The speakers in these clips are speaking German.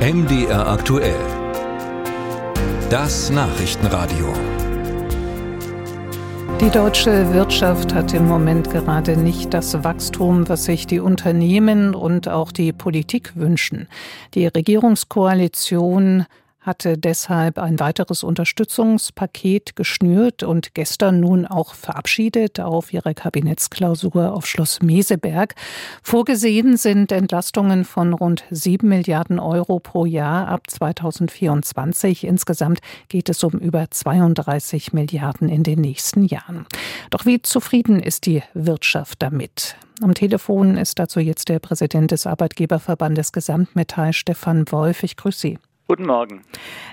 MDR aktuell. Das Nachrichtenradio. Die deutsche Wirtschaft hat im Moment gerade nicht das Wachstum, was sich die Unternehmen und auch die Politik wünschen. Die Regierungskoalition hatte deshalb ein weiteres Unterstützungspaket geschnürt und gestern nun auch verabschiedet auf ihrer Kabinettsklausur auf Schloss Meseberg. Vorgesehen sind Entlastungen von rund sieben Milliarden Euro pro Jahr ab 2024. Insgesamt geht es um über 32 Milliarden in den nächsten Jahren. Doch wie zufrieden ist die Wirtschaft damit? Am Telefon ist dazu jetzt der Präsident des Arbeitgeberverbandes Gesamtmetall, Stefan Wolf. Ich grüße Sie. Guten Morgen.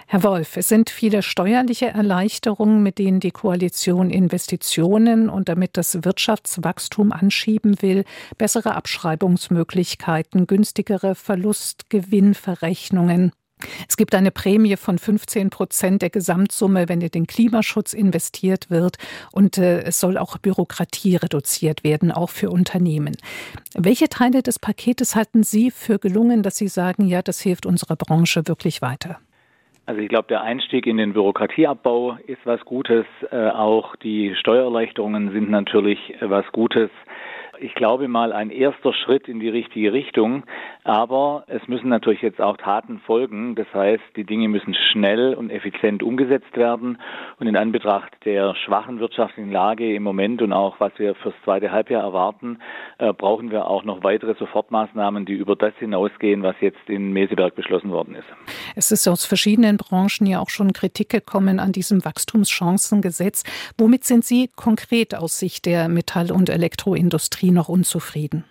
Herr Wolf, es sind viele steuerliche Erleichterungen, mit denen die Koalition Investitionen und damit das Wirtschaftswachstum anschieben will, bessere Abschreibungsmöglichkeiten, günstigere Verlustgewinnverrechnungen. Es gibt eine Prämie von 15 Prozent der Gesamtsumme, wenn in den Klimaschutz investiert wird. Und äh, es soll auch Bürokratie reduziert werden, auch für Unternehmen. Welche Teile des Paketes halten Sie für gelungen, dass Sie sagen, ja, das hilft unserer Branche wirklich weiter? Also ich glaube, der Einstieg in den Bürokratieabbau ist was Gutes. Äh, auch die Steuererleichterungen sind natürlich äh, was Gutes ich glaube mal, ein erster Schritt in die richtige Richtung. Aber es müssen natürlich jetzt auch Taten folgen. Das heißt, die Dinge müssen schnell und effizient umgesetzt werden. Und in Anbetracht der schwachen wirtschaftlichen Lage im Moment und auch was wir fürs zweite Halbjahr erwarten, äh, brauchen wir auch noch weitere Sofortmaßnahmen, die über das hinausgehen, was jetzt in Meseberg beschlossen worden ist. Es ist aus verschiedenen Branchen ja auch schon Kritik gekommen an diesem Wachstumschancengesetz. Womit sind Sie konkret aus Sicht der Metall- und Elektroindustrie Industrie noch unzufrieden?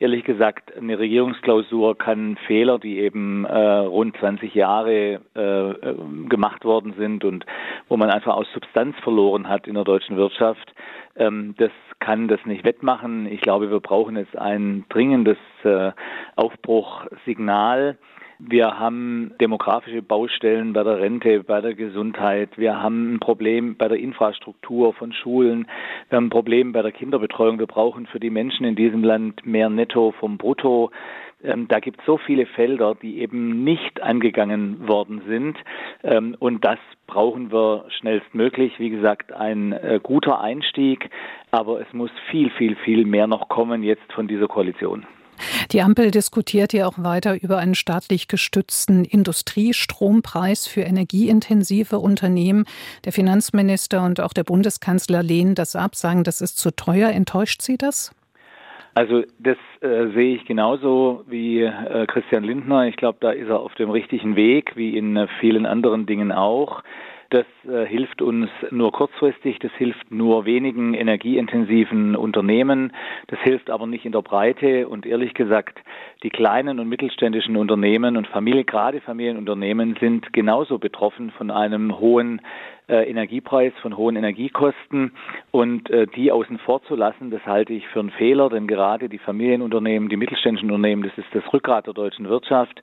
Ehrlich gesagt, eine Regierungsklausur kann Fehler, die eben äh, rund 20 Jahre äh, gemacht worden sind und wo man einfach aus Substanz verloren hat in der deutschen Wirtschaft, ähm, das kann das nicht wettmachen. Ich glaube, wir brauchen jetzt ein dringendes äh, Aufbruchsignal wir haben demografische Baustellen bei der Rente, bei der Gesundheit. Wir haben ein Problem bei der Infrastruktur von Schulen. Wir haben ein Problem bei der Kinderbetreuung. Wir brauchen für die Menschen in diesem Land mehr Netto vom Brutto. Ähm, da gibt es so viele Felder, die eben nicht angegangen worden sind. Ähm, und das brauchen wir schnellstmöglich. Wie gesagt, ein äh, guter Einstieg, aber es muss viel, viel, viel mehr noch kommen jetzt von dieser Koalition. Die Ampel diskutiert ja auch weiter über einen staatlich gestützten Industriestrompreis für energieintensive Unternehmen. Der Finanzminister und auch der Bundeskanzler lehnen das ab, sagen, das ist zu teuer. Enttäuscht Sie das? Also das äh, sehe ich genauso wie äh, Christian Lindner. Ich glaube, da ist er auf dem richtigen Weg, wie in äh, vielen anderen Dingen auch. Das äh, hilft uns nur kurzfristig, das hilft nur wenigen energieintensiven Unternehmen, das hilft aber nicht in der Breite. Und ehrlich gesagt, die kleinen und mittelständischen Unternehmen und Familie, gerade Familienunternehmen sind genauso betroffen von einem hohen Energiepreis, von hohen Energiekosten und äh, die außen vor zu lassen, das halte ich für einen Fehler, denn gerade die Familienunternehmen, die mittelständischen Unternehmen, das ist das Rückgrat der deutschen Wirtschaft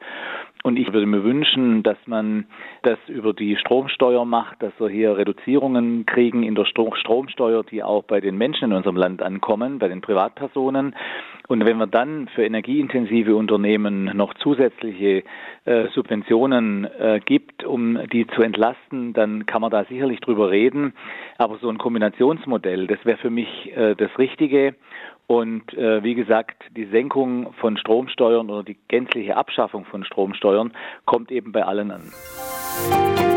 und ich würde mir wünschen, dass man das über die Stromsteuer macht, dass wir hier Reduzierungen kriegen in der Stromsteuer, die auch bei den Menschen in unserem Land ankommen, bei den Privatpersonen. Und wenn man dann für energieintensive Unternehmen noch zusätzliche äh, Subventionen äh, gibt, um die zu entlasten, dann kann man da sicherlich drüber reden. Aber so ein Kombinationsmodell, das wäre für mich äh, das Richtige. Und äh, wie gesagt, die Senkung von Stromsteuern oder die gänzliche Abschaffung von Stromsteuern kommt eben bei allen an.